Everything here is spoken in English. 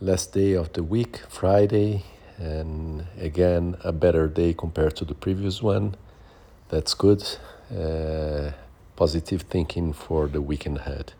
last day of the week, Friday, and again, a better day compared to the previous one. That's good. Uh, positive thinking for the weekend ahead.